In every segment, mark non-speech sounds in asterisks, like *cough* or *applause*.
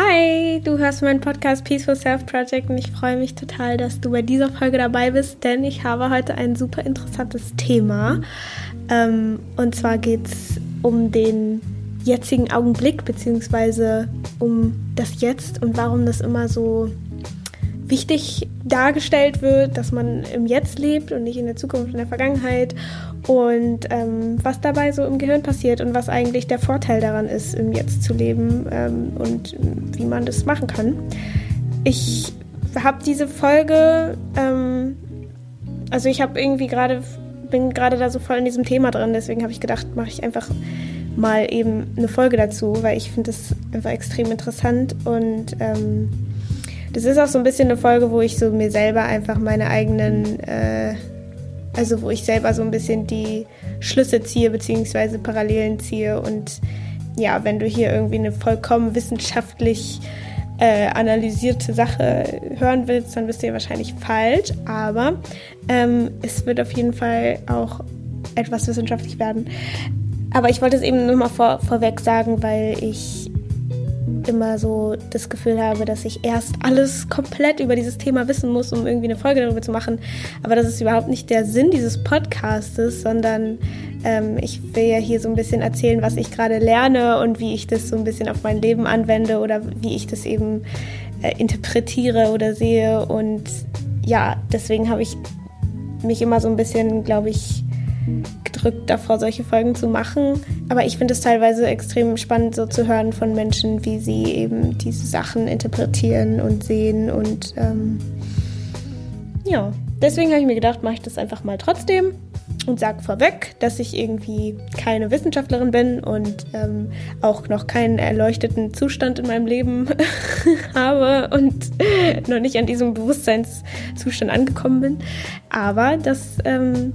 Hi, du hörst meinen Podcast Peaceful Self Project und ich freue mich total, dass du bei dieser Folge dabei bist, denn ich habe heute ein super interessantes Thema. Ähm, und zwar geht es um den jetzigen Augenblick, beziehungsweise um das Jetzt und warum das immer so wichtig dargestellt wird, dass man im Jetzt lebt und nicht in der Zukunft in der Vergangenheit und ähm, was dabei so im Gehirn passiert und was eigentlich der Vorteil daran ist, im Jetzt zu leben ähm, und wie man das machen kann. Ich habe diese Folge, ähm, also ich habe irgendwie gerade, bin gerade da so voll in diesem Thema drin, deswegen habe ich gedacht, mache ich einfach mal eben eine Folge dazu, weil ich finde das einfach extrem interessant und ähm, das ist auch so ein bisschen eine Folge, wo ich so mir selber einfach meine eigenen, äh, also wo ich selber so ein bisschen die Schlüsse ziehe, beziehungsweise Parallelen ziehe. Und ja, wenn du hier irgendwie eine vollkommen wissenschaftlich äh, analysierte Sache hören willst, dann bist du ja wahrscheinlich falsch. Aber ähm, es wird auf jeden Fall auch etwas wissenschaftlich werden. Aber ich wollte es eben nur mal vor, vorweg sagen, weil ich immer so das Gefühl habe, dass ich erst alles komplett über dieses Thema wissen muss, um irgendwie eine Folge darüber zu machen. Aber das ist überhaupt nicht der Sinn dieses Podcastes, sondern ähm, ich will ja hier so ein bisschen erzählen, was ich gerade lerne und wie ich das so ein bisschen auf mein Leben anwende oder wie ich das eben äh, interpretiere oder sehe. Und ja, deswegen habe ich mich immer so ein bisschen, glaube ich, gedrückt davor, solche Folgen zu machen. Aber ich finde es teilweise extrem spannend, so zu hören von Menschen, wie sie eben diese Sachen interpretieren und sehen. Und ähm, ja, deswegen habe ich mir gedacht, mache ich das einfach mal trotzdem und sage vorweg, dass ich irgendwie keine Wissenschaftlerin bin und ähm, auch noch keinen erleuchteten Zustand in meinem Leben *laughs* habe und noch nicht an diesem Bewusstseinszustand angekommen bin. Aber dass ähm,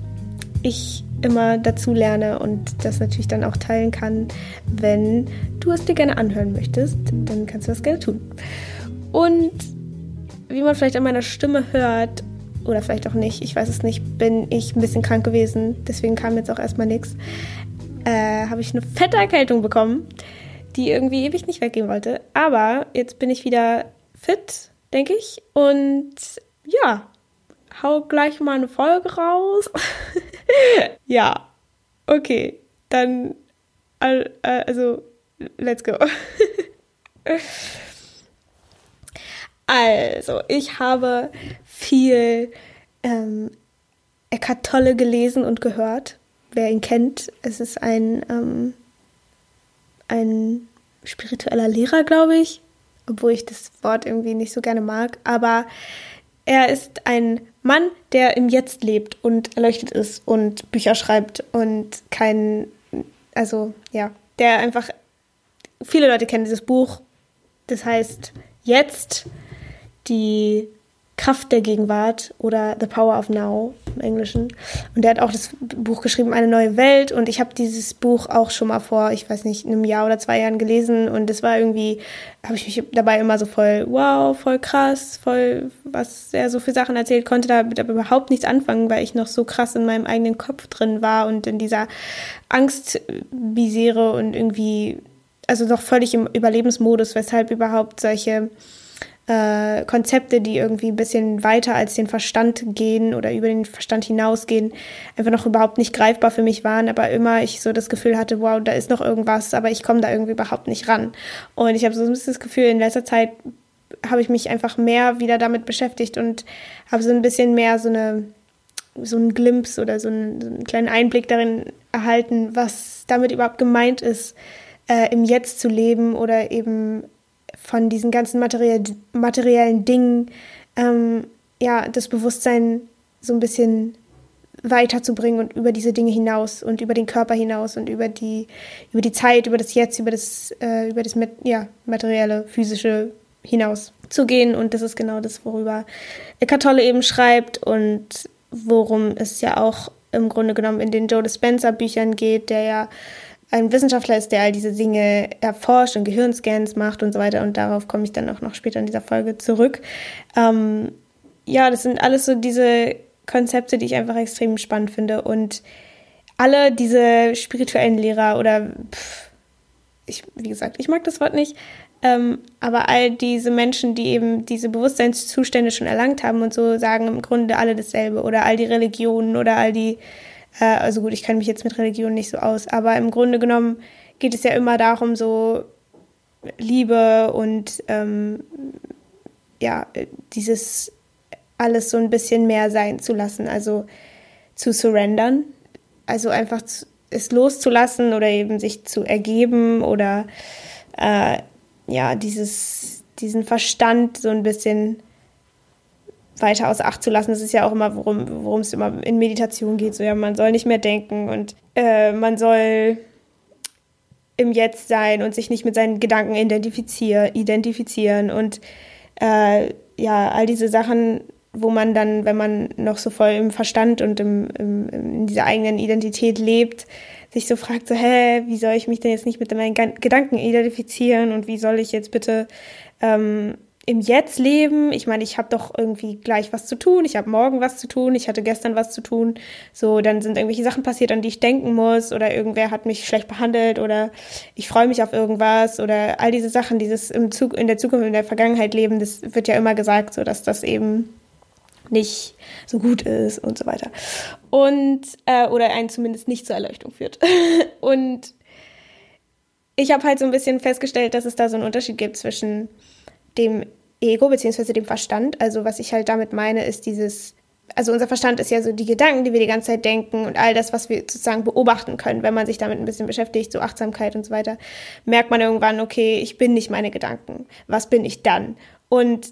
ich immer dazu lerne und das natürlich dann auch teilen kann. Wenn du es dir gerne anhören möchtest, dann kannst du das gerne tun. Und wie man vielleicht an meiner Stimme hört, oder vielleicht auch nicht, ich weiß es nicht, bin ich ein bisschen krank gewesen, deswegen kam jetzt auch erstmal nichts. Äh, habe ich eine fette Erkältung bekommen, die irgendwie ewig nicht weggehen wollte. Aber jetzt bin ich wieder fit, denke ich. Und ja, hau gleich mal eine Folge raus. *laughs* ja, okay, dann, also, let's go. *laughs* also, ich habe viel ähm, Eckhart Tolle gelesen und gehört. Wer ihn kennt, es ist ein, ähm, ein spiritueller Lehrer, glaube ich, obwohl ich das Wort irgendwie nicht so gerne mag. Aber er ist ein Mann, der im Jetzt lebt und erleuchtet ist und Bücher schreibt und kein, also ja, der einfach, viele Leute kennen dieses Buch, das heißt Jetzt, die Kraft der Gegenwart oder The Power of Now im Englischen. Und der hat auch das Buch geschrieben, Eine neue Welt. Und ich habe dieses Buch auch schon mal vor, ich weiß nicht, einem Jahr oder zwei Jahren gelesen. Und das war irgendwie, habe ich mich dabei immer so voll, wow, voll krass, voll, was er so für Sachen erzählt, konnte damit aber überhaupt nichts anfangen, weil ich noch so krass in meinem eigenen Kopf drin war und in dieser Angstbisere und irgendwie, also noch völlig im Überlebensmodus, weshalb überhaupt solche äh, Konzepte, die irgendwie ein bisschen weiter als den Verstand gehen oder über den Verstand hinausgehen, einfach noch überhaupt nicht greifbar für mich waren, aber immer ich so das Gefühl hatte, wow, da ist noch irgendwas, aber ich komme da irgendwie überhaupt nicht ran. Und ich habe so ein bisschen das Gefühl, in letzter Zeit habe ich mich einfach mehr wieder damit beschäftigt und habe so ein bisschen mehr so eine so einen Glimpse oder so einen, so einen kleinen Einblick darin erhalten, was damit überhaupt gemeint ist, äh, im Jetzt zu leben oder eben von diesen ganzen materiell, materiellen Dingen, ähm, ja, das Bewusstsein so ein bisschen weiterzubringen und über diese Dinge hinaus und über den Körper hinaus und über die, über die Zeit, über das Jetzt, über das, äh, über das ja, materielle, physische hinaus zu gehen. Und das ist genau das, worüber Eckhart Tolle eben schreibt und worum es ja auch im Grunde genommen in den Joe Dispenza Büchern geht, der ja ein Wissenschaftler ist, der all diese Dinge erforscht und Gehirnscans macht und so weiter. Und darauf komme ich dann auch noch später in dieser Folge zurück. Ähm, ja, das sind alles so diese Konzepte, die ich einfach extrem spannend finde. Und alle diese spirituellen Lehrer oder pff, ich, wie gesagt, ich mag das Wort nicht, ähm, aber all diese Menschen, die eben diese Bewusstseinszustände schon erlangt haben und so, sagen im Grunde alle dasselbe oder all die Religionen oder all die, äh, also gut, ich kann mich jetzt mit Religionen nicht so aus, aber im Grunde genommen geht es ja immer darum, so Liebe und ähm, ja, dieses alles so ein bisschen mehr sein zu lassen, also zu surrendern, also einfach es loszulassen oder eben sich zu ergeben oder äh, ja, dieses, diesen Verstand so ein bisschen weiter aus Acht zu lassen. Das ist ja auch immer, worum es immer in Meditation geht. So, ja, man soll nicht mehr denken und äh, man soll im Jetzt sein und sich nicht mit seinen Gedanken identifizier identifizieren und äh, ja, all diese Sachen, wo man dann, wenn man noch so voll im Verstand und im, im, in dieser eigenen Identität lebt, sich so fragt, so, hä, wie soll ich mich denn jetzt nicht mit meinen Gedanken identifizieren und wie soll ich jetzt bitte ähm, im Jetzt leben. Ich meine, ich habe doch irgendwie gleich was zu tun, ich habe morgen was zu tun, ich hatte gestern was zu tun. So, dann sind irgendwelche Sachen passiert, an die ich denken muss oder irgendwer hat mich schlecht behandelt oder ich freue mich auf irgendwas oder all diese Sachen, dieses im Zug, in der Zukunft, in der Vergangenheit leben, das wird ja immer gesagt, so dass das eben nicht so gut ist und so weiter. Und, äh, oder einen zumindest nicht zur Erleuchtung führt. *laughs* und ich habe halt so ein bisschen festgestellt, dass es da so einen Unterschied gibt zwischen dem Ego beziehungsweise dem Verstand. Also was ich halt damit meine, ist dieses, also unser Verstand ist ja so die Gedanken, die wir die ganze Zeit denken und all das, was wir sozusagen beobachten können, wenn man sich damit ein bisschen beschäftigt, so Achtsamkeit und so weiter, merkt man irgendwann, okay, ich bin nicht meine Gedanken. Was bin ich dann? Und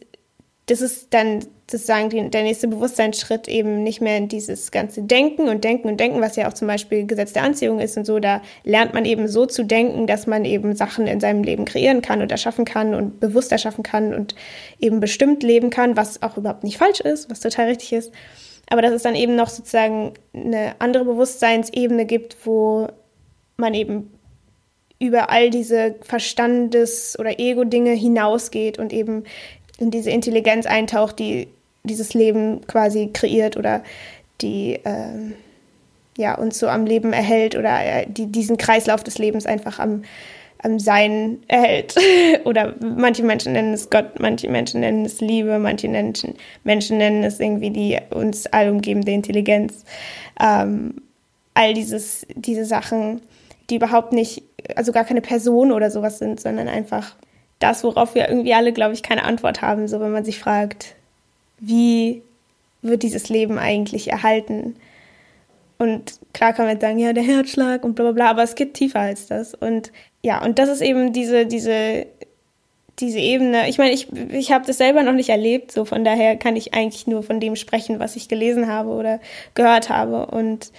das ist dann sozusagen die, der nächste Bewusstseinsschritt eben nicht mehr in dieses ganze Denken und Denken und Denken, was ja auch zum Beispiel Gesetz der Anziehung ist und so, da lernt man eben so zu denken, dass man eben Sachen in seinem Leben kreieren kann und erschaffen kann und bewusst erschaffen kann und eben bestimmt leben kann, was auch überhaupt nicht falsch ist, was total richtig ist. Aber dass es dann eben noch sozusagen eine andere Bewusstseinsebene gibt, wo man eben über all diese Verstandes- oder Ego-Dinge hinausgeht und eben in diese Intelligenz eintaucht, die dieses Leben quasi kreiert oder die äh, ja, uns so am Leben erhält oder äh, die diesen Kreislauf des Lebens einfach am, am Sein erhält. *laughs* oder manche Menschen nennen es Gott, manche Menschen nennen es Liebe, manche Menschen, Menschen nennen es irgendwie die uns allumgebende Intelligenz. Ähm, all dieses, diese Sachen, die überhaupt nicht, also gar keine Person oder sowas sind, sondern einfach das, worauf wir irgendwie alle, glaube ich, keine Antwort haben, so wenn man sich fragt, wie wird dieses Leben eigentlich erhalten? Und klar kann man jetzt sagen, ja, der Herzschlag und bla bla bla, aber es geht tiefer als das. Und ja, und das ist eben diese, diese, diese Ebene. Ich meine, ich, ich habe das selber noch nicht erlebt, so von daher kann ich eigentlich nur von dem sprechen, was ich gelesen habe oder gehört habe. Und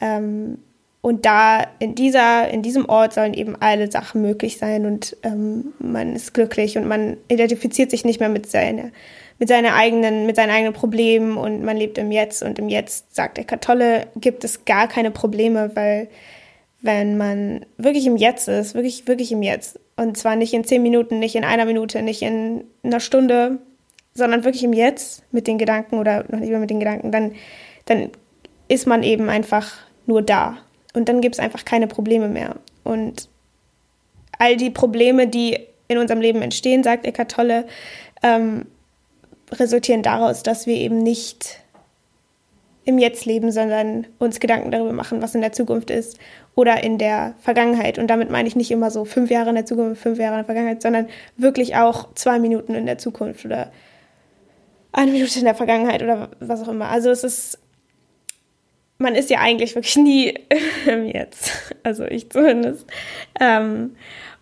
ähm, und da in dieser, in diesem Ort sollen eben alle Sachen möglich sein und ähm, man ist glücklich und man identifiziert sich nicht mehr mit seiner, mit seiner eigenen, mit seinen eigenen Problemen und man lebt im Jetzt und im Jetzt, sagt der Katholle, gibt es gar keine Probleme, weil wenn man wirklich im Jetzt ist, wirklich, wirklich im Jetzt und zwar nicht in zehn Minuten, nicht in einer Minute, nicht in einer Stunde, sondern wirklich im Jetzt mit den Gedanken oder noch mehr mit den Gedanken, dann, dann ist man eben einfach nur da und dann gibt es einfach keine Probleme mehr. Und all die Probleme, die in unserem Leben entstehen, sagt Eckart Tolle, ähm, resultieren daraus, dass wir eben nicht im Jetzt leben, sondern uns Gedanken darüber machen, was in der Zukunft ist oder in der Vergangenheit. Und damit meine ich nicht immer so fünf Jahre in der Zukunft, fünf Jahre in der Vergangenheit, sondern wirklich auch zwei Minuten in der Zukunft oder eine Minute in der Vergangenheit oder was auch immer. Also es ist man ist ja eigentlich wirklich nie *laughs* im Jetzt. Also ich zumindest. Ähm,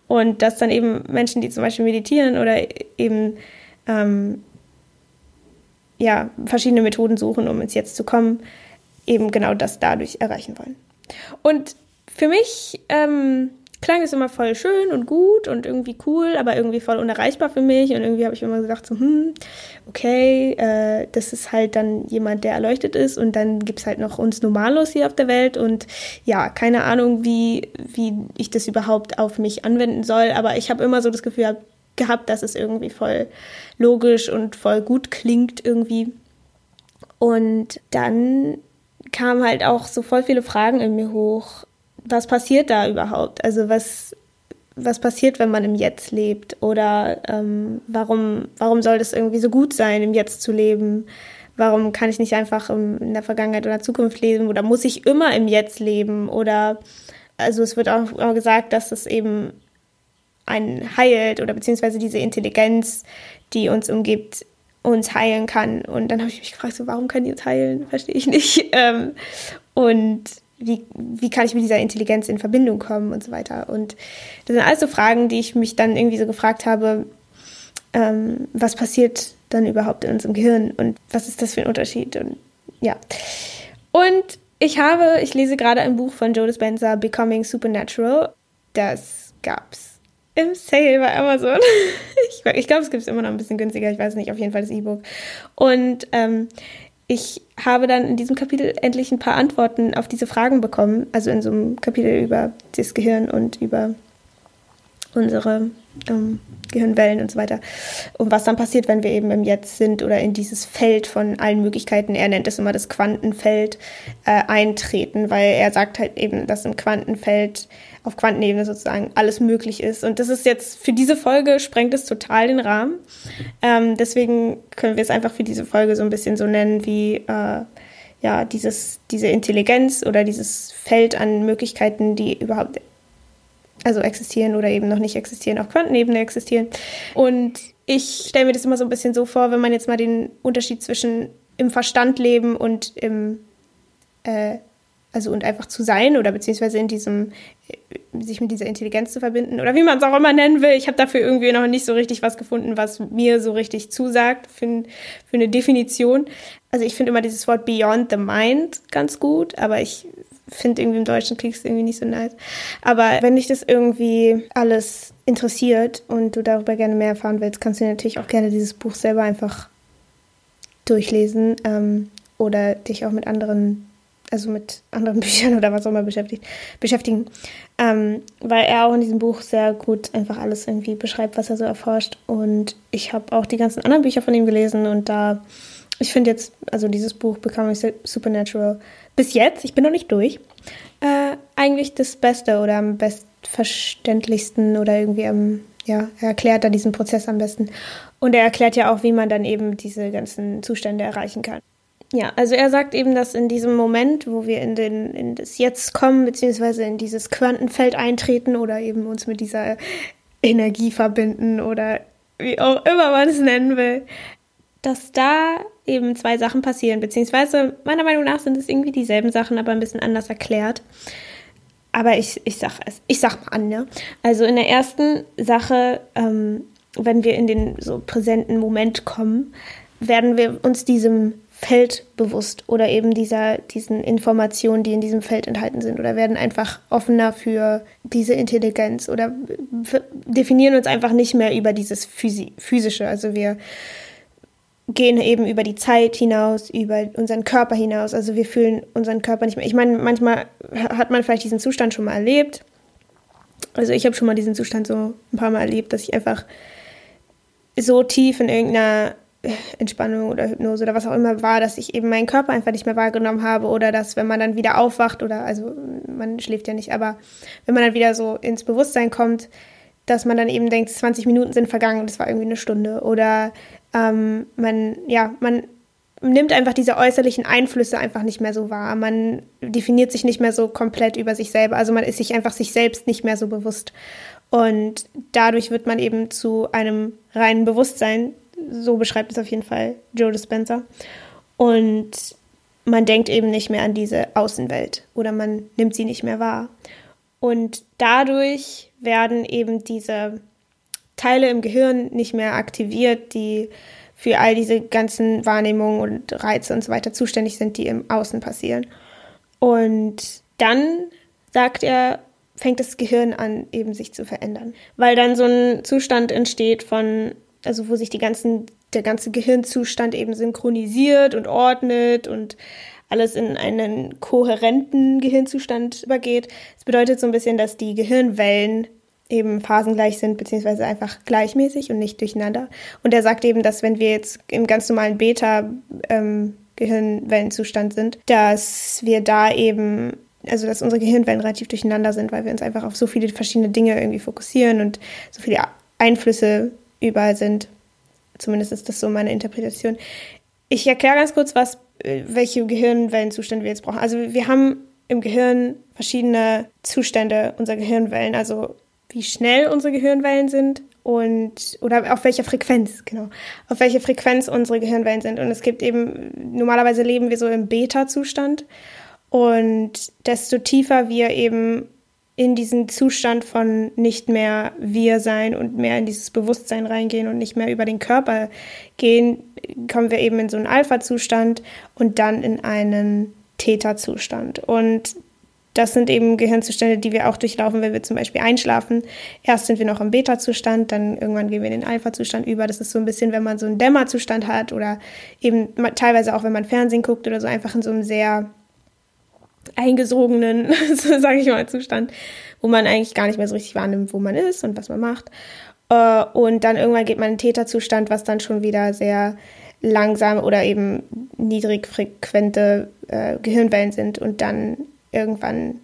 und dass dann eben Menschen, die zum Beispiel meditieren oder eben ähm, ja, verschiedene Methoden suchen, um ins Jetzt zu kommen, eben genau das dadurch erreichen wollen. Und für mich ähm, klang es immer voll schön und gut und irgendwie cool, aber irgendwie voll unerreichbar für mich. Und irgendwie habe ich immer gedacht, so, hm, okay, äh, das ist halt dann jemand, der erleuchtet ist. Und dann gibt es halt noch uns Normalos hier auf der Welt. Und ja, keine Ahnung, wie, wie ich das überhaupt auf mich anwenden soll. Aber ich habe immer so das Gefühl gehabt, dass es irgendwie voll logisch und voll gut klingt irgendwie. Und dann kamen halt auch so voll viele Fragen in mir hoch was passiert da überhaupt? Also was, was passiert, wenn man im Jetzt lebt oder ähm, warum, warum soll das irgendwie so gut sein, im Jetzt zu leben? Warum kann ich nicht einfach in der Vergangenheit oder Zukunft leben oder muss ich immer im Jetzt leben? Oder also es wird auch, auch gesagt, dass es eben einen heilt oder beziehungsweise diese Intelligenz, die uns umgibt, uns heilen kann. Und dann habe ich mich gefragt, so, warum können die uns heilen? Verstehe ich nicht. *laughs* Ähm, und wie, wie kann ich mit dieser Intelligenz in Verbindung kommen und so weiter. Und das sind alles so Fragen, die ich mich dann irgendwie so gefragt habe, ähm, was passiert dann überhaupt in unserem Gehirn und was ist das für ein Unterschied und ja. Und ich habe, ich lese gerade ein Buch von Joe Dispenza, Becoming Supernatural. Das gab's im Sale bei Amazon. *laughs* ich, ich glaube, es gibt es immer noch ein bisschen günstiger, ich weiß nicht, auf jeden Fall das E-Book. Und ähm, ich habe dann in diesem Kapitel endlich ein paar Antworten auf diese Fragen bekommen. Also in so einem Kapitel über das Gehirn und über unsere ähm, Gehirnwellen und so weiter. Und was dann passiert, wenn wir eben im Jetzt sind oder in dieses Feld von allen Möglichkeiten, er nennt es immer das Quantenfeld, äh, eintreten, weil er sagt halt eben, dass im Quantenfeld auf Quantenebene sozusagen alles möglich ist. Und das ist jetzt für diese Folge sprengt es total den Rahmen. Ähm, deswegen können wir es einfach für diese Folge so ein bisschen so nennen wie äh, ja, dieses, diese Intelligenz oder dieses Feld an Möglichkeiten, die überhaupt also existieren oder eben noch nicht existieren, auf Quantenebene existieren. Und ich stelle mir das immer so ein bisschen so vor, wenn man jetzt mal den Unterschied zwischen im Verstand leben und im, äh, also und einfach zu sein oder beziehungsweise in diesem, äh, sich mit dieser Intelligenz zu verbinden oder wie man es auch immer nennen will. Ich habe dafür irgendwie noch nicht so richtig was gefunden, was mir so richtig zusagt für, für eine Definition. Also ich finde immer dieses Wort Beyond the Mind ganz gut, aber ich finde irgendwie im Deutschen kriegst irgendwie nicht so nice. Aber wenn dich das irgendwie alles interessiert und du darüber gerne mehr erfahren willst, kannst du natürlich auch gerne dieses Buch selber einfach durchlesen ähm, oder dich auch mit anderen, also mit anderen *laughs* Büchern oder was auch immer beschäftigt, beschäftigen. Ähm, weil er auch in diesem Buch sehr gut einfach alles irgendwie beschreibt, was er so erforscht. Und ich habe auch die ganzen anderen Bücher von ihm gelesen und da ich finde jetzt, also dieses Buch Becoming Supernatural bis jetzt, ich bin noch nicht durch, äh, eigentlich das Beste oder am bestverständlichsten oder irgendwie am, ja, er erklärt da diesen Prozess am besten. Und er erklärt ja auch, wie man dann eben diese ganzen Zustände erreichen kann. Ja, also er sagt eben, dass in diesem Moment, wo wir in, den, in das Jetzt kommen, beziehungsweise in dieses Quantenfeld eintreten oder eben uns mit dieser Energie verbinden oder wie auch immer man es nennen will, dass da eben zwei Sachen passieren, beziehungsweise meiner Meinung nach sind es irgendwie dieselben Sachen, aber ein bisschen anders erklärt. Aber ich, ich sag es, ich sag mal an, ne? Also in der ersten Sache, ähm, wenn wir in den so präsenten Moment kommen, werden wir uns diesem Feld bewusst oder eben dieser, diesen Informationen, die in diesem Feld enthalten sind oder werden einfach offener für diese Intelligenz oder definieren uns einfach nicht mehr über dieses Physi Physische. Also wir gehen eben über die Zeit hinaus, über unseren Körper hinaus. Also wir fühlen unseren Körper nicht mehr. Ich meine, manchmal hat man vielleicht diesen Zustand schon mal erlebt. Also ich habe schon mal diesen Zustand so ein paar Mal erlebt, dass ich einfach so tief in irgendeiner Entspannung oder Hypnose oder was auch immer war, dass ich eben meinen Körper einfach nicht mehr wahrgenommen habe oder dass, wenn man dann wieder aufwacht oder, also man schläft ja nicht, aber wenn man dann wieder so ins Bewusstsein kommt, dass man dann eben denkt, 20 Minuten sind vergangen und es war irgendwie eine Stunde oder ähm, man, ja, man nimmt einfach diese äußerlichen Einflüsse einfach nicht mehr so wahr. Man definiert sich nicht mehr so komplett über sich selber. Also man ist sich einfach sich selbst nicht mehr so bewusst. Und dadurch wird man eben zu einem reinen Bewusstsein. So beschreibt es auf jeden Fall Joe Dispenza. Und man denkt eben nicht mehr an diese Außenwelt oder man nimmt sie nicht mehr wahr. Und dadurch werden eben diese Teile im Gehirn nicht mehr aktiviert, die für all diese ganzen Wahrnehmungen und Reize und so weiter zuständig sind, die im Außen passieren. Und dann sagt er, fängt das Gehirn an, eben sich zu verändern. Weil dann so ein Zustand entsteht von, also wo sich die ganzen, der ganze Gehirnzustand eben synchronisiert und ordnet und alles in einen kohärenten Gehirnzustand übergeht. Das bedeutet so ein bisschen, dass die Gehirnwellen eben phasengleich sind, beziehungsweise einfach gleichmäßig und nicht durcheinander. Und er sagt eben, dass wenn wir jetzt im ganz normalen Beta- ähm, sind, dass wir da eben also dass unsere Gehirnwellen relativ durcheinander sind, weil wir uns einfach auf so viele verschiedene Dinge irgendwie fokussieren und so viele Einflüsse überall sind. Zumindest ist das so meine Interpretation. Ich erkläre ganz kurz, was, äh, welche Gehirnwellenzustände wir jetzt brauchen. Also wir haben im Gehirn verschiedene Zustände unserer Gehirnwellen, also wie schnell unsere Gehirnwellen sind und oder auf welcher Frequenz, genau, auf welche Frequenz unsere Gehirnwellen sind. Und es gibt eben, normalerweise leben wir so im Beta-Zustand und desto tiefer wir eben in diesen Zustand von nicht mehr wir sein und mehr in dieses Bewusstsein reingehen und nicht mehr über den Körper gehen, kommen wir eben in so einen Alpha-Zustand und dann in einen Theta-Zustand. Und das sind eben Gehirnzustände, die wir auch durchlaufen, wenn wir zum Beispiel einschlafen. Erst sind wir noch im Beta-Zustand, dann irgendwann gehen wir in den Alpha-Zustand über. Das ist so ein bisschen, wenn man so einen Dämmerzustand hat oder eben teilweise auch, wenn man Fernsehen guckt oder so, einfach in so einem sehr eingesogenen, *laughs* so sage ich mal, Zustand, wo man eigentlich gar nicht mehr so richtig wahrnimmt, wo man ist und was man macht. Äh, und dann irgendwann geht man in den Theta-Zustand, was dann schon wieder sehr langsam oder eben niedrigfrequente äh, Gehirnwellen sind und dann irgendwann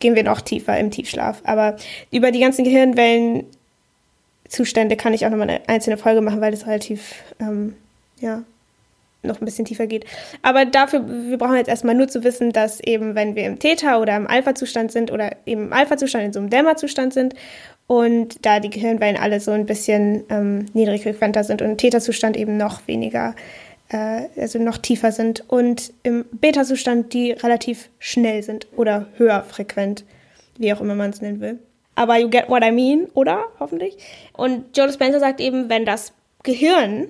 gehen wir noch tiefer im Tiefschlaf. Aber über die ganzen Gehirnwellenzustände kann ich auch nochmal eine einzelne Folge machen, weil das relativ, ähm, ja, noch ein bisschen tiefer geht. Aber dafür, wir brauchen jetzt erstmal nur zu wissen, dass eben, wenn wir im Theta- oder im Alpha-Zustand sind oder eben im Alpha-Zustand in so einem Dämmerzustand sind und da die Gehirnwellen alle so ein bisschen ähm, niedrigfrequenter sind und im Theta-Zustand eben noch weniger äh, also noch tiefer sind und im Beta-Zustand die relativ schnell sind oder höher frequent, wie auch immer man es nennen will. Aber you get what I mean, oder? Hoffentlich. Und Joe Spencer sagt eben, wenn das Gehirn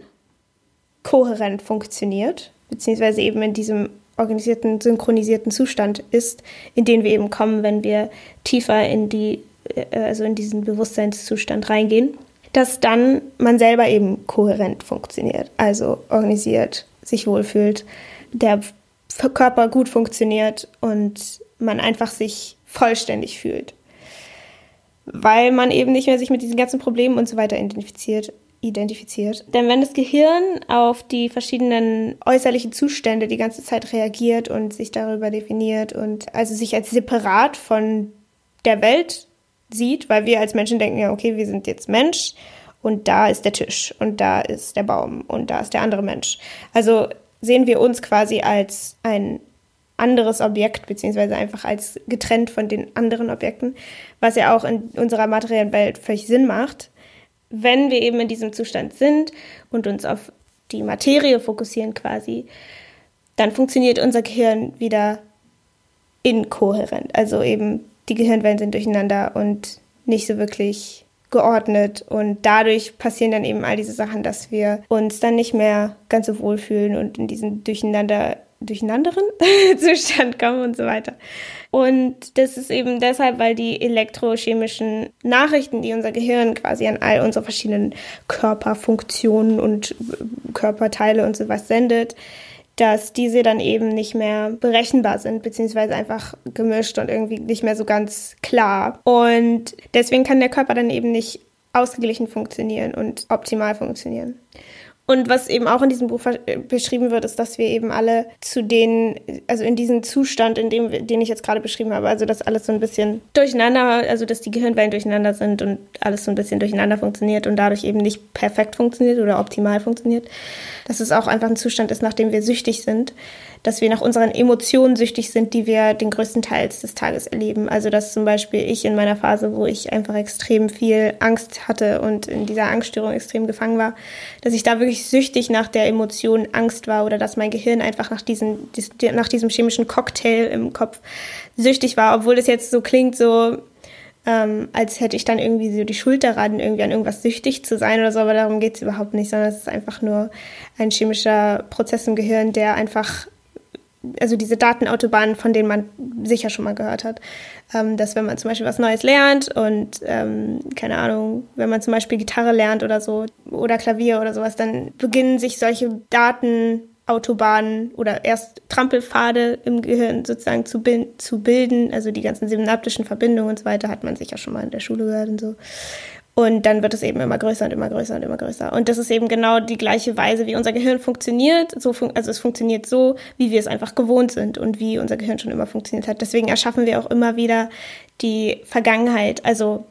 kohärent funktioniert, beziehungsweise eben in diesem organisierten, synchronisierten Zustand ist, in den wir eben kommen, wenn wir tiefer in die, äh, also in diesen Bewusstseinszustand reingehen, dass dann man selber eben kohärent funktioniert, also organisiert, sich wohlfühlt, der Körper gut funktioniert und man einfach sich vollständig fühlt. Weil man eben nicht mehr sich mit diesen ganzen Problemen und so weiter identifiziert. Identifiziert. Denn wenn das Gehirn auf die verschiedenen äußerlichen Zustände die ganze Zeit reagiert und sich darüber definiert und also sich als separat von der Welt sieht, weil wir als Menschen denken, ja, okay, wir sind jetzt Mensch und da ist der Tisch und da ist der Baum und da ist der andere Mensch. Also sehen wir uns quasi als ein anderes Objekt, beziehungsweise einfach als getrennt von den anderen Objekten, was ja auch in unserer materiellen Welt völlig Sinn macht. Wenn wir eben in diesem Zustand sind und uns auf die Materie fokussieren quasi, dann funktioniert unser Gehirn wieder inkohärent. Also eben die Gehirnwellen sind durcheinander und nicht so wirklich geordnet und dadurch passieren dann eben all diese Sachen, dass wir uns dann nicht mehr ganz so wohl fühlen und in diesen durcheinander durcheinanderen *laughs* Zustand kommen und so weiter. Und das ist eben deshalb, weil die elektrochemischen Nachrichten, die unser Gehirn quasi an all unsere verschiedenen Körperfunktionen und Körperteile und sowas sendet, dass diese dann eben nicht mehr berechenbar sind, beziehungsweise einfach gemischt und irgendwie nicht mehr so ganz klar. Und deswegen kann der Körper dann eben nicht ausgeglichen funktionieren und optimal funktionieren. Und was eben auch in diesem Buch beschrieben wird, ist, dass wir eben alle zu den, also in diesem Zustand, in dem, den ich jetzt gerade beschrieben habe, also dass alles so ein bisschen durcheinander, also dass die Gehirnwellen durcheinander sind und alles so ein bisschen durcheinander funktioniert und dadurch eben nicht perfekt funktioniert oder optimal funktioniert. Dass es auch einfach ein Zustand ist, nach dem wir süchtig sind dass wir nach unseren Emotionen süchtig sind, die wir den größten Teil des Tages erleben. Also dass zum Beispiel ich in meiner Phase, wo ich einfach extrem viel Angst hatte und in dieser Angststörung extrem gefangen war, dass ich da wirklich süchtig nach der Emotion Angst war oder dass mein Gehirn einfach nach, diesen, nach diesem chemischen Cocktail im Kopf süchtig war, obwohl das jetzt so klingt, so ähm, als hätte ich dann irgendwie so die Schuld daran, irgendwie an irgendwas süchtig zu sein oder so, aber darum geht es überhaupt nicht, sondern es ist einfach nur ein chemischer Prozess im Gehirn, der einfach also diese Datenautobahnen, von denen man sicher schon mal gehört hat. Ähm, dass wenn man zum Beispiel was Neues lernt und ähm, keine Ahnung, wenn man zum Beispiel Gitarre lernt oder so oder Klavier oder sowas, dann beginnen sich solche Datenautobahnen oder erst Trampelpfade im Gehirn sozusagen zu, zu bilden. Also die ganzen synaptischen Verbindungen und so weiter hat man sicher schon mal in der Schule gehört und so. Und dann wird es eben immer größer und immer größer und immer größer. Und das ist eben genau die gleiche Weise, wie unser Gehirn funktioniert. So fun also es funktioniert so, wie wir es einfach gewohnt sind und wie unser Gehirn schon immer funktioniert hat. Deswegen erschaffen wir auch immer wieder die Vergangenheit. Also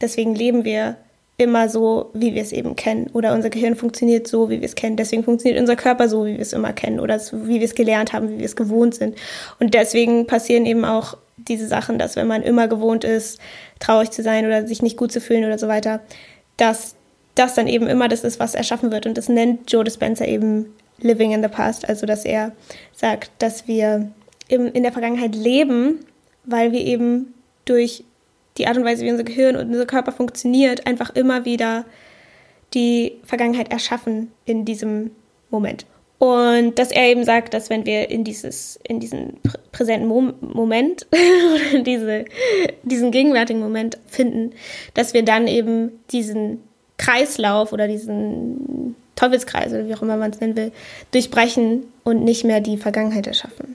deswegen leben wir immer so, wie wir es eben kennen. Oder unser Gehirn funktioniert so, wie wir es kennen. Deswegen funktioniert unser Körper so, wie wir es immer kennen. Oder so, wie wir es gelernt haben, wie wir es gewohnt sind. Und deswegen passieren eben auch diese Sachen, dass wenn man immer gewohnt ist, traurig zu sein oder sich nicht gut zu fühlen oder so weiter, dass das dann eben immer das ist, was erschaffen wird. Und das nennt Joe Dispenza eben Living in the Past. Also, dass er sagt, dass wir in der Vergangenheit leben, weil wir eben durch die Art und Weise, wie unser Gehirn und unser Körper funktioniert, einfach immer wieder die Vergangenheit erschaffen in diesem Moment. Und dass er eben sagt, dass wenn wir in dieses, in diesen prä präsenten Mom Moment *laughs* oder diese, diesen gegenwärtigen Moment finden, dass wir dann eben diesen Kreislauf oder diesen Teufelskreis oder wie auch immer man es nennen will, durchbrechen und nicht mehr die Vergangenheit erschaffen.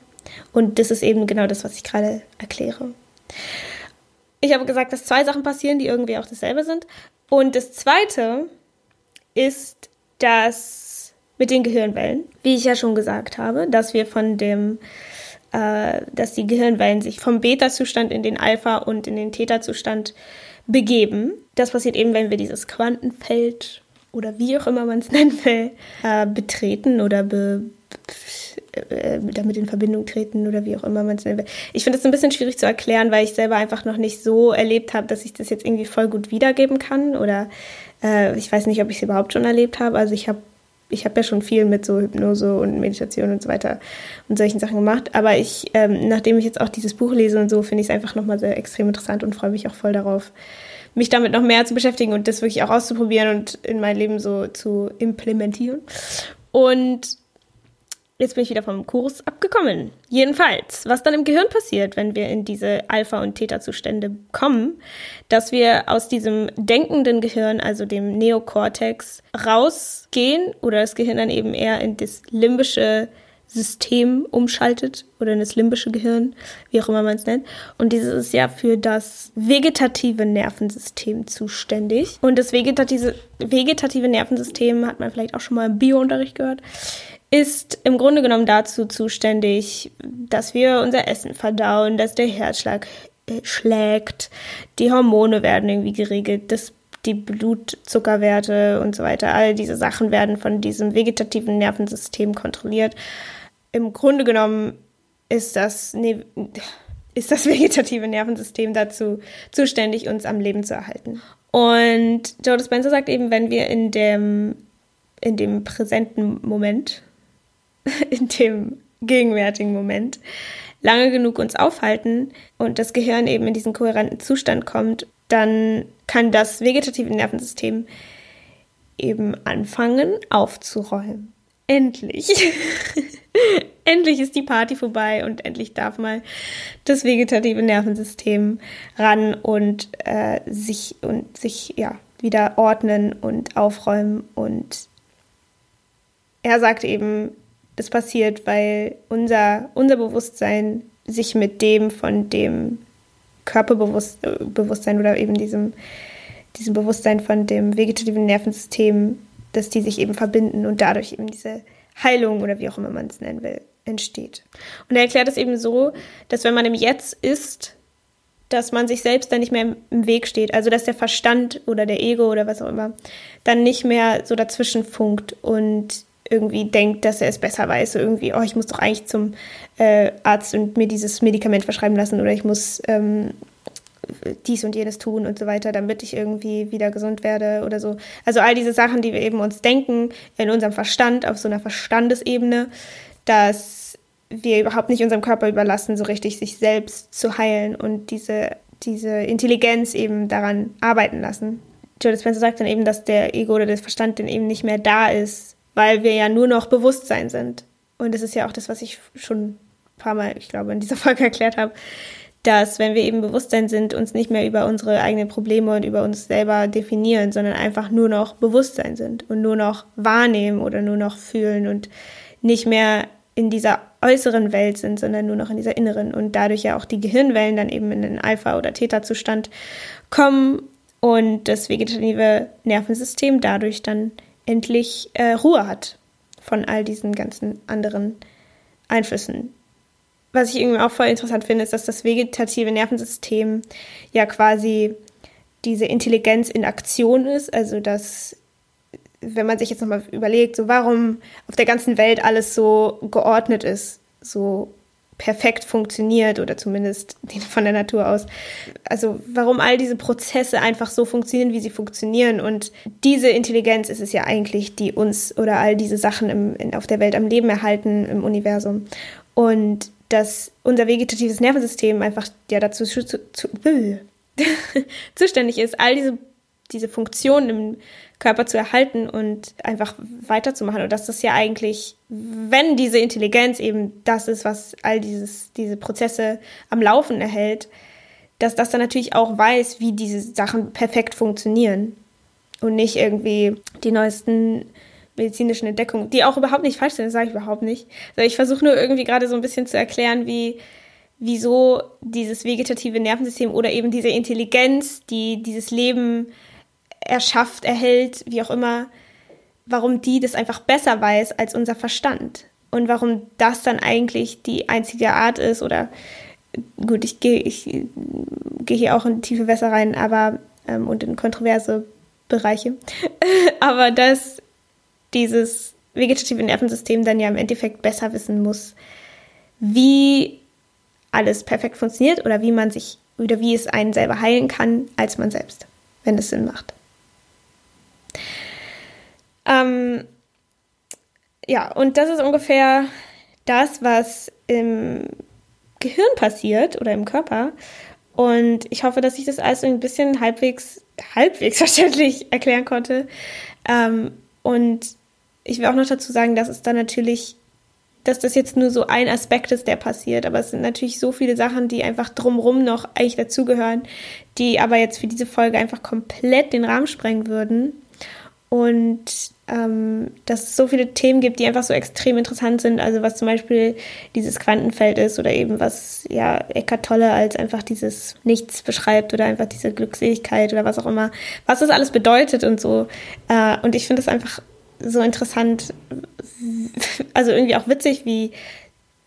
Und das ist eben genau das, was ich gerade erkläre. Ich habe gesagt, dass zwei Sachen passieren, die irgendwie auch dasselbe sind. Und das zweite ist, dass mit den Gehirnwellen, wie ich ja schon gesagt habe, dass wir von dem, äh, dass die Gehirnwellen sich vom Beta-Zustand in den Alpha- und in den Theta-Zustand begeben. Das passiert eben, wenn wir dieses Quantenfeld oder wie auch immer man es *laughs* nennen will, äh, betreten oder be, äh, damit in Verbindung treten oder wie auch immer man es nennen will. Ich finde es ein bisschen schwierig zu erklären, weil ich selber einfach noch nicht so erlebt habe, dass ich das jetzt irgendwie voll gut wiedergeben kann oder äh, ich weiß nicht, ob ich es überhaupt schon erlebt habe. Also ich habe ich habe ja schon viel mit so Hypnose und Meditation und so weiter und solchen Sachen gemacht. Aber ich, ähm, nachdem ich jetzt auch dieses Buch lese und so, finde ich es einfach nochmal sehr extrem interessant und freue mich auch voll darauf, mich damit noch mehr zu beschäftigen und das wirklich auch auszuprobieren und in mein Leben so zu implementieren. Und Jetzt bin ich wieder vom Kurs abgekommen. Jedenfalls, was dann im Gehirn passiert, wenn wir in diese Alpha- und Theta-Zustände kommen, dass wir aus diesem denkenden Gehirn, also dem Neokortex, rausgehen oder das Gehirn dann eben eher in das limbische System umschaltet oder in das limbische Gehirn, wie auch immer man es nennt. Und dieses ist ja für das vegetative Nervensystem zuständig. Und das vegetative, vegetative Nervensystem hat man vielleicht auch schon mal im Biounterricht gehört ist im Grunde genommen dazu zuständig, dass wir unser Essen verdauen, dass der Herzschlag äh, schlägt, die Hormone werden irgendwie geregelt, das, die Blutzuckerwerte und so weiter. All diese Sachen werden von diesem vegetativen Nervensystem kontrolliert. Im Grunde genommen ist das, ne, ist das *laughs* vegetative Nervensystem dazu zuständig, uns am Leben zu erhalten. Und Joe Dispenza sagt eben, wenn wir in dem, in dem präsenten Moment *laughs* in dem gegenwärtigen Moment lange genug uns aufhalten und das Gehirn eben in diesen kohärenten Zustand kommt, dann kann das vegetative Nervensystem eben anfangen aufzuräumen. Endlich. *laughs* endlich ist die Party vorbei und endlich darf mal das vegetative Nervensystem ran und äh, sich und sich ja wieder ordnen und aufräumen und er sagt eben, das passiert, weil unser, unser Bewusstsein sich mit dem von dem Körperbewusstsein oder eben diesem, diesem Bewusstsein von dem vegetativen Nervensystem, dass die sich eben verbinden und dadurch eben diese Heilung oder wie auch immer man es nennen will, entsteht. Und er erklärt es eben so, dass wenn man im Jetzt ist, dass man sich selbst dann nicht mehr im Weg steht. Also dass der Verstand oder der Ego oder was auch immer dann nicht mehr so dazwischen funkt und irgendwie denkt, dass er es besser weiß. So irgendwie, oh, ich muss doch eigentlich zum äh, Arzt und mir dieses Medikament verschreiben lassen oder ich muss ähm, dies und jenes tun und so weiter, damit ich irgendwie wieder gesund werde oder so. Also all diese Sachen, die wir eben uns denken in unserem Verstand, auf so einer Verstandesebene, dass wir überhaupt nicht unserem Körper überlassen, so richtig sich selbst zu heilen und diese, diese Intelligenz eben daran arbeiten lassen. Joe Dispenza sagt dann eben, dass der Ego oder der Verstand dann eben nicht mehr da ist, weil wir ja nur noch Bewusstsein sind. Und das ist ja auch das, was ich schon ein paar Mal, ich glaube, in dieser *laughs* Folge erklärt habe, dass wenn wir eben Bewusstsein sind, uns nicht mehr über unsere eigenen Probleme und über uns selber definieren, sondern einfach nur noch Bewusstsein sind und nur noch wahrnehmen oder nur noch fühlen und nicht mehr in dieser äußeren Welt sind, sondern nur noch in dieser inneren und dadurch ja auch die Gehirnwellen dann eben in den Alpha- oder Theta-Zustand kommen und das vegetative Nervensystem dadurch dann endlich äh, Ruhe hat von all diesen ganzen anderen Einflüssen. Was ich irgendwie auch voll interessant finde, ist, dass das vegetative Nervensystem ja quasi diese Intelligenz in Aktion ist. Also, dass, wenn man sich jetzt nochmal überlegt, so warum auf der ganzen Welt alles so geordnet ist, so perfekt funktioniert oder zumindest *laughs* von der Natur aus. Also warum all diese Prozesse einfach so funktionieren, wie sie funktionieren. Und diese Intelligenz ist es ja eigentlich, die uns oder all diese Sachen im, in, auf der Welt am Leben erhalten, im Universum. Und dass unser vegetatives Nervensystem einfach ja dazu zu, zu, *laughs* zuständig ist, all diese, diese Funktionen im Körper zu erhalten und einfach weiterzumachen. Und dass das ja eigentlich, wenn diese Intelligenz eben das ist, was all dieses, diese Prozesse am Laufen erhält, dass das dann natürlich auch weiß, wie diese Sachen perfekt funktionieren. Und nicht irgendwie die neuesten medizinischen Entdeckungen, die auch überhaupt nicht falsch sind, das sage ich überhaupt nicht. Also ich versuche nur irgendwie gerade so ein bisschen zu erklären, wie wieso dieses vegetative Nervensystem oder eben diese Intelligenz, die dieses Leben erschafft, erhält, wie auch immer, warum die das einfach besser weiß als unser Verstand. Und warum das dann eigentlich die einzige Art ist oder gut, ich gehe ich gehe hier auch in tiefe Wässer rein, aber ähm, und in kontroverse Bereiche. *laughs* aber dass dieses vegetative Nervensystem dann ja im Endeffekt besser wissen muss, wie alles perfekt funktioniert oder wie man sich oder wie es einen selber heilen kann, als man selbst, wenn es Sinn macht. Ähm, ja, und das ist ungefähr das, was im Gehirn passiert oder im Körper. Und ich hoffe, dass ich das alles ein bisschen halbwegs, halbwegs *laughs* verständlich erklären konnte. Ähm, und ich will auch noch dazu sagen, dass es dann natürlich, dass das jetzt nur so ein Aspekt ist, der passiert. Aber es sind natürlich so viele Sachen, die einfach drumrum noch eigentlich dazugehören, die aber jetzt für diese Folge einfach komplett den Rahmen sprengen würden und ähm, dass es so viele Themen gibt, die einfach so extrem interessant sind. Also was zum Beispiel dieses Quantenfeld ist oder eben was ja Eckart Tolle als einfach dieses Nichts beschreibt oder einfach diese Glückseligkeit oder was auch immer, was das alles bedeutet und so. Äh, und ich finde es einfach so interessant, also irgendwie auch witzig, wie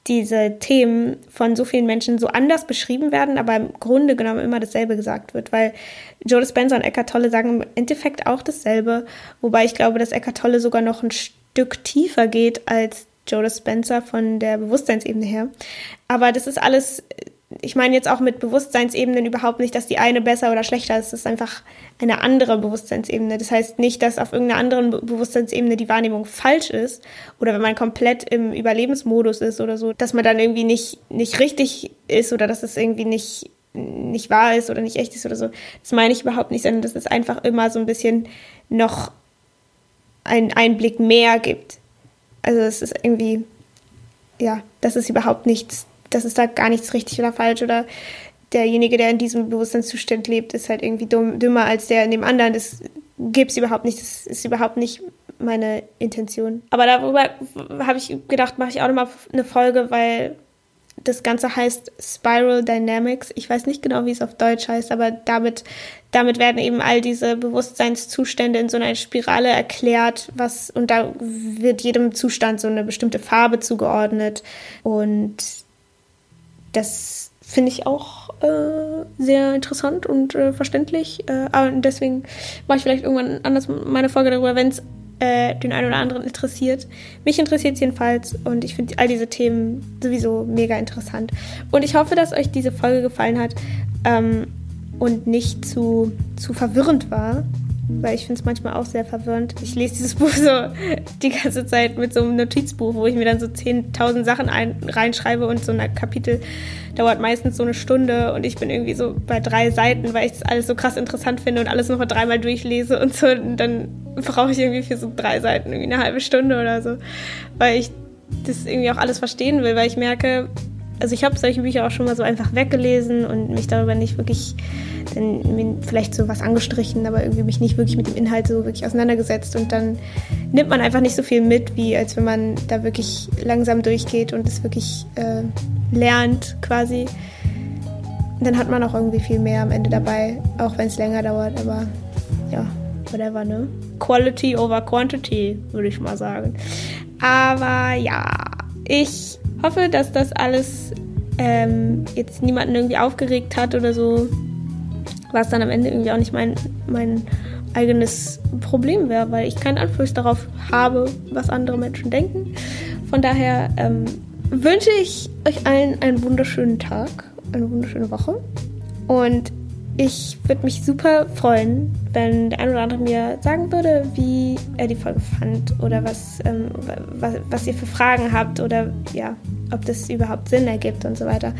diese Themen von so vielen Menschen so anders beschrieben werden, aber im Grunde genommen immer dasselbe gesagt wird, weil Joe Dispenza und Eckhart Tolle sagen im Endeffekt auch dasselbe, wobei ich glaube, dass Eckhart Tolle sogar noch ein Stück tiefer geht als Joe Dispenza von der Bewusstseinsebene her. Aber das ist alles ich meine jetzt auch mit Bewusstseinsebenen überhaupt nicht, dass die eine besser oder schlechter ist. Das ist einfach eine andere Bewusstseinsebene. Das heißt nicht, dass auf irgendeiner anderen Bewusstseinsebene die Wahrnehmung falsch ist oder wenn man komplett im Überlebensmodus ist oder so, dass man dann irgendwie nicht, nicht richtig ist oder dass es irgendwie nicht, nicht wahr ist oder nicht echt ist oder so. Das meine ich überhaupt nicht, sondern dass es einfach immer so ein bisschen noch einen Einblick mehr gibt. Also es ist irgendwie, ja, das ist überhaupt nichts das ist da gar nichts richtig oder falsch oder derjenige, der in diesem Bewusstseinszustand lebt, ist halt irgendwie dumm, dümmer als der in dem anderen. Das gibt es überhaupt nicht. Das ist überhaupt nicht meine Intention. Aber darüber habe ich gedacht, mache ich auch nochmal eine Folge, weil das Ganze heißt Spiral Dynamics. Ich weiß nicht genau, wie es auf Deutsch heißt, aber damit, damit werden eben all diese Bewusstseinszustände in so einer Spirale erklärt, was, und da wird jedem Zustand so eine bestimmte Farbe zugeordnet. Und das finde ich auch äh, sehr interessant und äh, verständlich. Äh, aber deswegen mache ich vielleicht irgendwann anders meine Folge darüber, wenn es äh, den einen oder anderen interessiert. Mich interessiert es jedenfalls und ich finde all diese Themen sowieso mega interessant. Und ich hoffe, dass euch diese Folge gefallen hat ähm, und nicht zu, zu verwirrend war weil ich finde es manchmal auch sehr verwirrend. Ich lese dieses *laughs* Buch so die ganze Zeit mit so einem Notizbuch, wo ich mir dann so 10.000 Sachen ein, reinschreibe und so ein Kapitel dauert meistens so eine Stunde und ich bin irgendwie so bei drei Seiten, weil ich das alles so krass interessant finde und alles noch mal dreimal durchlese und so. Und dann brauche ich irgendwie für so drei Seiten irgendwie eine halbe Stunde oder so, weil ich das irgendwie auch alles verstehen will, weil ich merke, also ich habe solche Bücher auch schon mal so einfach weggelesen und mich darüber nicht wirklich, dann vielleicht so was angestrichen, aber irgendwie mich nicht wirklich mit dem Inhalt so wirklich auseinandergesetzt und dann nimmt man einfach nicht so viel mit, wie als wenn man da wirklich langsam durchgeht und es wirklich äh, lernt quasi. dann hat man auch irgendwie viel mehr am Ende dabei, auch wenn es länger dauert, aber ja, whatever, ne? Quality over Quantity, würde ich mal sagen. Aber ja, ich hoffe, dass das alles ähm, jetzt niemanden irgendwie aufgeregt hat oder so, was dann am Ende irgendwie auch nicht mein, mein eigenes Problem wäre, weil ich keinen Einfluss darauf habe, was andere Menschen denken. Von daher ähm, wünsche ich euch allen einen wunderschönen Tag, eine wunderschöne Woche und ich würde mich super freuen, wenn der ein oder andere mir sagen würde, wie er die Folge fand oder was, ähm, was, was, ihr für Fragen habt oder ja, ob das überhaupt Sinn ergibt und so weiter.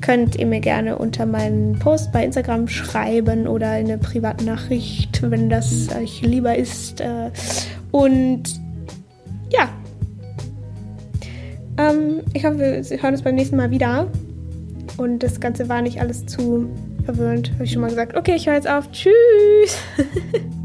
Könnt ihr mir gerne unter meinen Post bei Instagram schreiben oder in eine private Nachricht, wenn das euch lieber ist. Äh, und ja, ähm, ich hoffe, wir hören uns beim nächsten Mal wieder. Und das Ganze war nicht alles zu verwöhnt. Habe ich schon mal gesagt, okay, ich höre jetzt auf. Tschüss. *laughs*